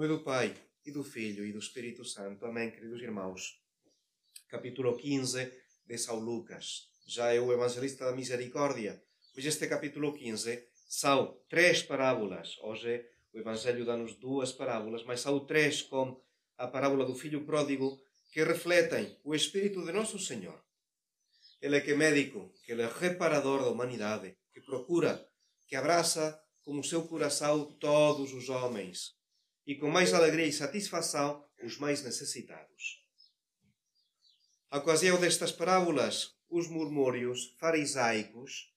Oi, Pai, do Filho e do Espírito Santo. Amém, queridos irmãos. Capítulo 15 de São Lucas. Já é o evangelista da misericórdia. Hoje este capítulo 15 são três parábolas. Hoje o Evangelho dá-nos duas parábolas, mas são três com a parábola do filho pródigo que refletem o Espírito de Nosso Senhor. Ele é que é médico, que ele é reparador da humanidade, que procura, que abraça com o seu coração todos os homens e com mais alegria e satisfação os mais necessitados. A ocasião destas parábolas, os murmúrios farisaicos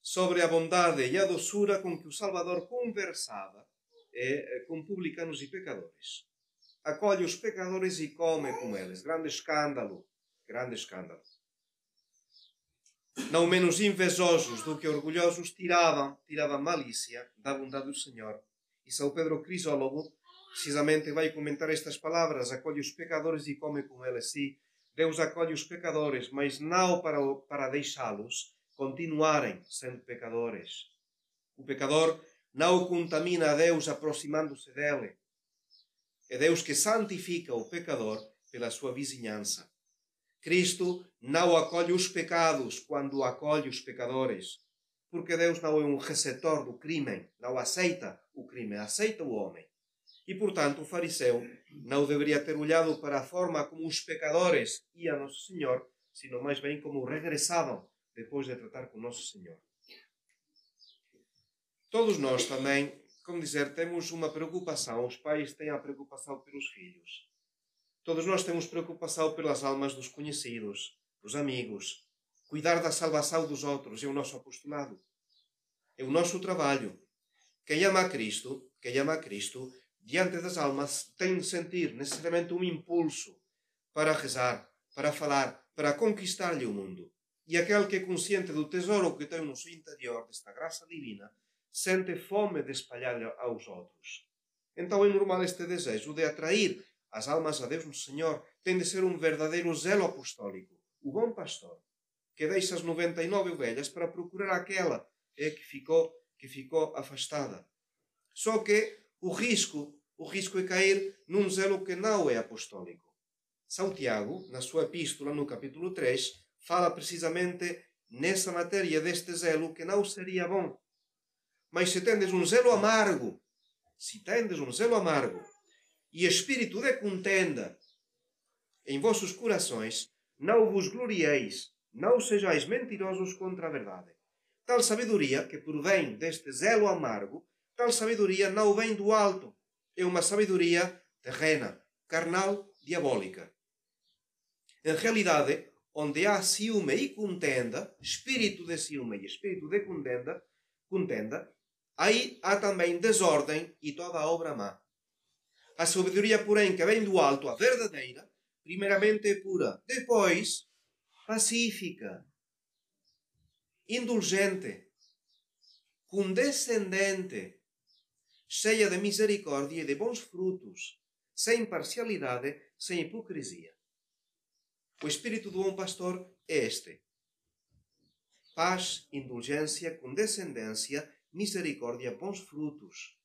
sobre a bondade e a doçura com que o Salvador conversava é, com publicanos e pecadores. Acolhe os pecadores e come com eles. Grande escândalo. Grande escândalo. Não menos invejosos do que orgulhosos, tiravam, tiravam malícia da bondade do Senhor. E São Pedro Crisólogo precisamente vai comentar estas palavras: acolhe os pecadores e come com eles. Sim, Deus acolhe os pecadores, mas não para, para deixá-los continuarem sendo pecadores. O pecador não contamina a Deus aproximando-se dele. É Deus que santifica o pecador pela sua vizinhança. Cristo não acolhe os pecados quando acolhe os pecadores, porque Deus não é um receptor do crime, não aceita o crime, aceita o homem. E, portanto, o fariseu não deveria ter olhado para a forma como os pecadores iam a Nosso Senhor, sino mais bem como regressavam depois de tratar com Nosso Senhor. Todos nós também, como dizer, temos uma preocupação. Os pais têm a preocupação pelos filhos. Todos nós temos preocupação pelas almas dos conhecidos, dos amigos. Cuidar da salvação dos outros é o nosso apostolado. É o nosso trabalho. Quem ama a Cristo, quem ama a Cristo, diante das almas, tem de sentir necessariamente um impulso para rezar, para falar, para conquistar-lhe o mundo. E aquele que é consciente do tesouro que tem no seu interior, desta graça divina, sente fome de espalhar aos outros. Então é normal este desejo de atrair as almas a Deus no Senhor. Tem de ser um verdadeiro zelo apostólico, o bom pastor, que deixa as 99 ovelhas para procurar aquela é que ficou que ficou afastada. Só que o risco, o risco é cair num zelo que não é apostólico. São Tiago, na sua epístola, no capítulo 3, fala precisamente nessa matéria deste zelo que não seria bom. Mas se tendes um zelo amargo, se tendes um zelo amargo e espírito de contenda em vossos corações, não vos glorieis, não sejais mentirosos contra a verdade. Tal sabedoria que provém deste zelo amargo, tal sabedoria não vem do alto. É uma sabedoria terrena, carnal, diabólica. Em realidade, onde há ciúme e contenda, espírito de ciúme e espírito de contenda, contenda Aí há também desordem e toda a obra má. A sabedoria, porém, que vem do alto, a verdadeira, primeiramente é pura, depois pacífica, indulgente, condescendente, cheia de misericórdia e de bons frutos, sem parcialidade, sem hipocrisia. O espírito do bom pastor é este: paz, indulgência, condescendência misericórdia, bons frutos.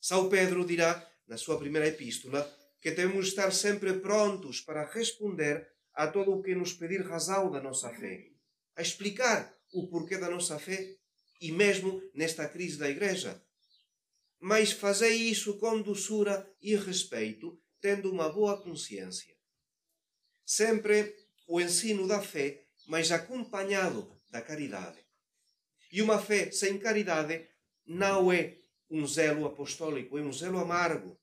São Pedro dirá, na sua primeira epístola, que temos de estar sempre prontos para responder a todo o que nos pedir razão da nossa fé, a explicar o porquê da nossa fé e mesmo nesta crise da Igreja. Mas fazei isso com doçura e respeito, tendo uma boa consciência. Sempre o ensino da fé, mas acompanhado da caridade. E uma fé sem caridade não é um zelo apostólico, é um zelo amargo.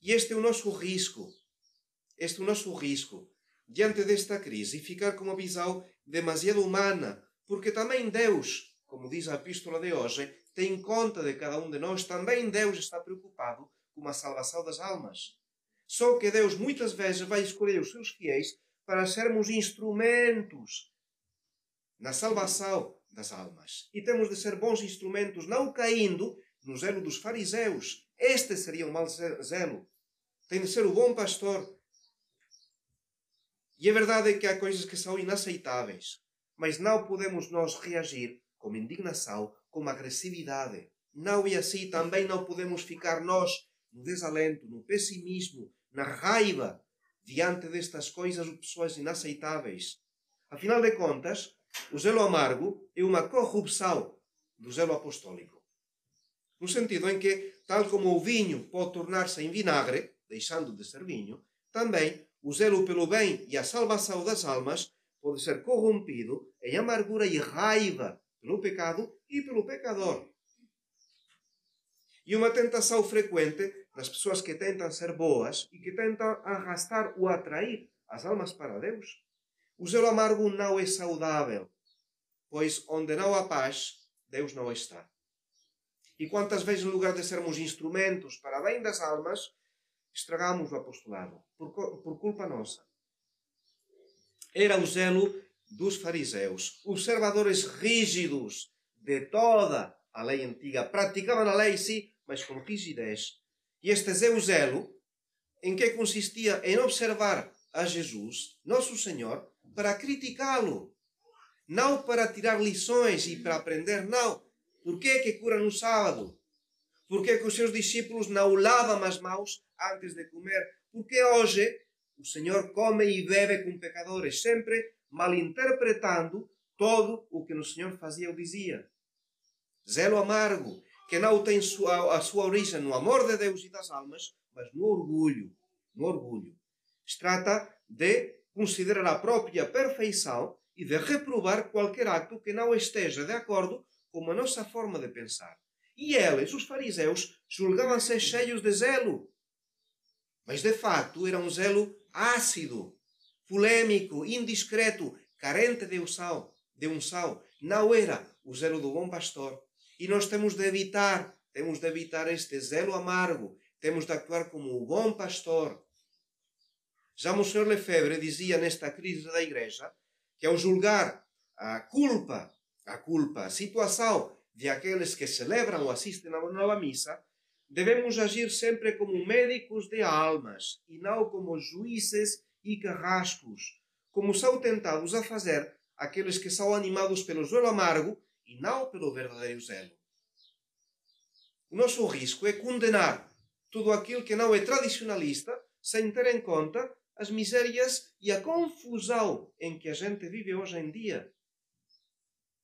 E este é o nosso risco. Este é o nosso risco diante desta crise e ficar com uma visão demasiado humana, porque também Deus, como diz a epístola de hoje, tem conta de cada um de nós, também Deus está preocupado com a salvação das almas. Só que Deus muitas vezes vai escolher os seus fiéis para sermos instrumentos na salvação das almas. E temos de ser bons instrumentos, não caindo no zelo dos fariseus. Este seria o mau zelo. Tem de ser o bom pastor. E a verdade é que há coisas que são inaceitáveis, mas não podemos nós reagir com indignação, com agressividade. Não e assim também não podemos ficar nós no desalento, no pessimismo, na raiva diante destas coisas pessoas inaceitáveis. Afinal de contas, o zelo amargo é uma corrupção do zelo apostólico. No sentido em que, tal como o vinho pode tornar-se em vinagre, deixando de ser vinho, também o zelo pelo bem e a salvação das almas pode ser corrompido em amargura e raiva pelo pecado e pelo pecador. E uma tentação frequente das pessoas que tentam ser boas e que tentam arrastar ou atrair as almas para Deus. O zelo amargo não é saudável, pois onde não há paz, Deus não está. E quantas vezes, em lugar de sermos instrumentos para bem das almas, estragamos o apostolado, por, por culpa nossa. Era o zelo dos fariseus, observadores rígidos de toda a lei antiga. Praticavam a lei, sim, mas com rigidez. E este zelo, em que consistia em observar a Jesus, nosso Senhor, para criticá-lo. Não para tirar lições e para aprender, não. Por que que cura no sábado? Por que que os seus discípulos não lavam as mãos antes de comer? Porque hoje o Senhor come e bebe com pecadores, sempre malinterpretando todo o que o Senhor fazia ou dizia. Zelo amargo, que não tem sua, a sua origem no amor de Deus e das almas, mas no orgulho. No orgulho. Se trata de considerar a própria perfeição e de reprovar qualquer acto que não esteja de acordo com a nossa forma de pensar. E eles, os fariseus, julgavam-se cheios de zelo. Mas de facto era um zelo ácido, polêmico, indiscreto, carente de unção, de unção. Não era o zelo do bom pastor. E nós temos de evitar, temos de evitar este zelo amargo, temos de actuar como o bom pastor. Já Monsenhor Lefebvre dizia nesta crise da igreja que ao julgar a culpa, a culpa, a situação de aqueles que celebram ou assistem à nova missa, devemos agir sempre como médicos de almas e não como juízes e carrascos, como são tentados a fazer aqueles que são animados pelo zelo amargo e não pelo verdadeiro zelo. O nosso risco é condenar tudo aquilo que não é tradicionalista sem ter em conta as misérias e a confusão em que a gente vive hoje em dia.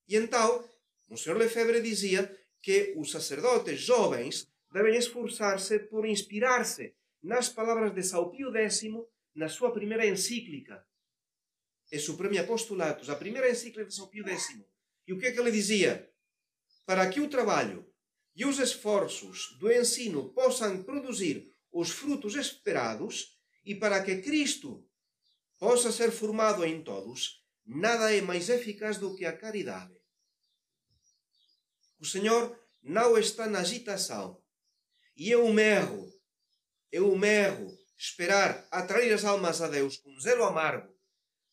E então, Sr. Lefebvre dizia que os sacerdotes jovens devem esforçar-se por inspirar-se nas palavras de São Pio X na sua primeira encíclica, E Supremi Apostolatus, a primeira encíclica de São Pio X. E o que é que ele dizia? Para que o trabalho e os esforços do ensino possam produzir os frutos esperados e para que Cristo possa ser formado em todos, nada é mais eficaz do que a caridade. O Senhor não está na agitação. E é um erro, é um erro esperar atrair as almas a Deus com zelo amargo.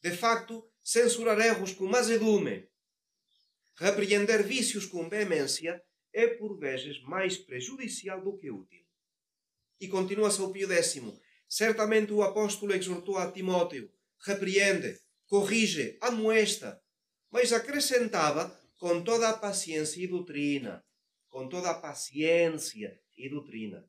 De facto, censurar erros com azedume Repreender vícios com veemência é por vezes mais prejudicial do que útil. E continua São Pio X. Certamente o apóstolo exortou a Timóteo, repreende, corrige, amoesta, mas acrescentava com toda a paciência e doutrina, com toda a paciência e doutrina.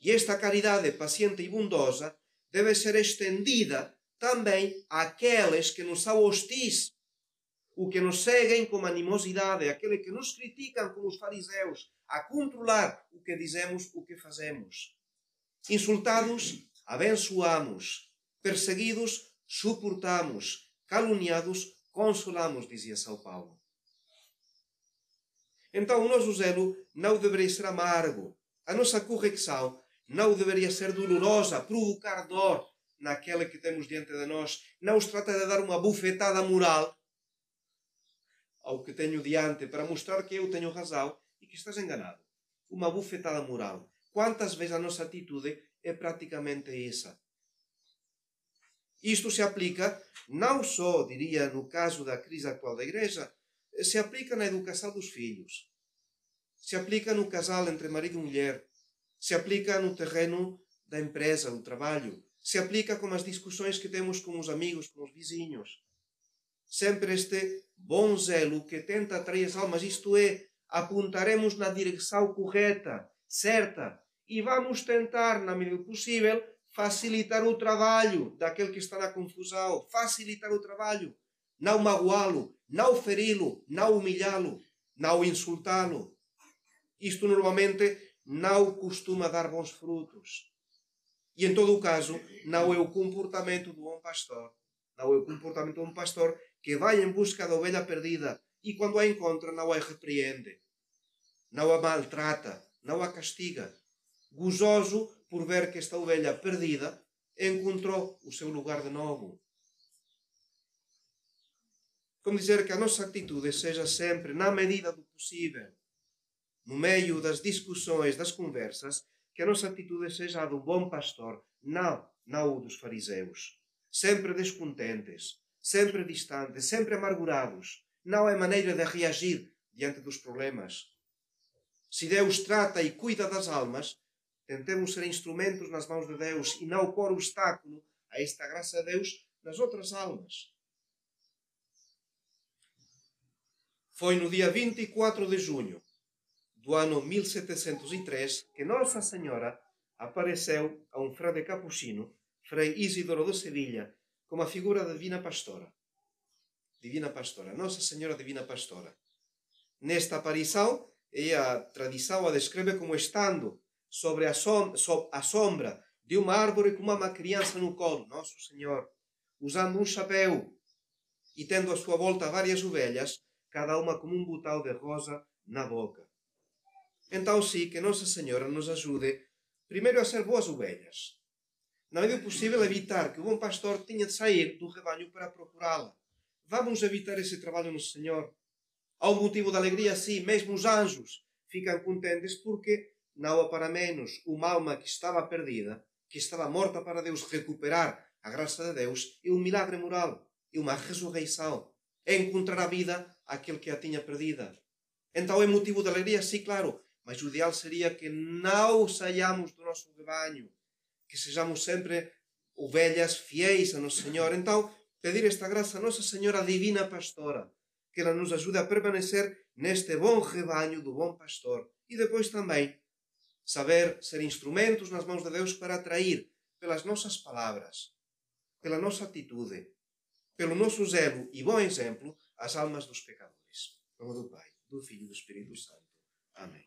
E esta caridade paciente e bondosa deve ser estendida também àqueles que nos são hostis o que nos seguem com animosidade, aqueles que nos criticam como os fariseus, a controlar o que dizemos, o que fazemos. Insultados, abençoamos. Perseguidos, suportamos. Caluniados, consolamos, dizia São Paulo. Então, o nosso zelo não deveria ser amargo. A nossa correção não deveria ser dolorosa, provocar dor naquela que temos diante de nós. Não se trata de dar uma bufetada moral ao que tenho diante para mostrar que eu tenho razão e que estás enganado. Uma bufetada moral. Quantas vezes a nossa atitude é praticamente essa? Isto se aplica não só, diria, no caso da crise atual da Igreja, se aplica na educação dos filhos, se aplica no casal entre marido e mulher, se aplica no terreno da empresa, do trabalho, se aplica com as discussões que temos com os amigos, com os vizinhos. Sempre este bom zelo que tenta atrair as almas, isto é, apontaremos na direção correta, certa, e vamos tentar, na medida possível, facilitar o trabalho daquele que está na confusão, facilitar o trabalho, não magoá-lo, não feri-lo, não humilhá-lo, não insultá-lo. Isto normalmente não costuma dar bons frutos. E em todo o caso, não é o comportamento do bom pastor. Não é o comportamento de um pastor que vai em busca da ovelha perdida e quando a encontra não a repreende, não a maltrata, não a castiga. Gozoso por ver que esta ovelha perdida encontrou o seu lugar de novo. Como dizer que a nossa atitude seja sempre, na medida do possível, no meio das discussões, das conversas, que a nossa atitude seja a do bom pastor, não, não o dos fariseus. Sempre descontentes, sempre distantes, sempre amargurados. Não é maneira de reagir diante dos problemas. Se Deus trata e cuida das almas, tentemos ser instrumentos nas mãos de Deus e não pôr obstáculo a esta graça de Deus nas outras almas. Foi no dia 24 de junho do ano 1703 que Nossa Senhora apareceu a um frade capuchino, Frei Isidoro de Sevilha, como a figura da Divina Pastora. Divina Pastora, Nossa Senhora Divina Pastora. Nesta aparição, a tradição a descreve como estando sobre a, som so a sombra de uma árvore com uma criança no colo, Nosso Senhor, usando um chapéu e tendo à sua volta várias ovelhas, cada uma com um butal de rosa na boca. Então, sim, que Nossa Senhora nos ajude, primeiro a ser boas ovelhas. Na medida possível, evitar que o bom pastor tenha de sair do rebanho para procurá-la. Vamos evitar esse trabalho no Senhor. Há um motivo de alegria, sim, mesmo os anjos ficam contentes porque, não há para menos, uma alma que estava perdida, que estava morta para Deus, recuperar a graça de Deus, é um milagre moral, é uma ressurreição. É encontrar a vida aquele que a tinha perdida. Então é motivo de alegria, sim, claro, mas o ideal seria que não saiamos do nosso rebanho, que sejamos sempre ovelhas fiéis a Nosso Senhor. Então, pedir esta graça a Nossa Senhora Divina Pastora, que ela nos ajude a permanecer neste bom rebanho do bom pastor. E depois também saber ser instrumentos nas mãos de Deus para atrair pelas nossas palavras, pela nossa atitude, pelo nosso zelo e bom exemplo as almas dos pecadores. Em nome do Pai, do Filho e do Espírito Santo. Amém.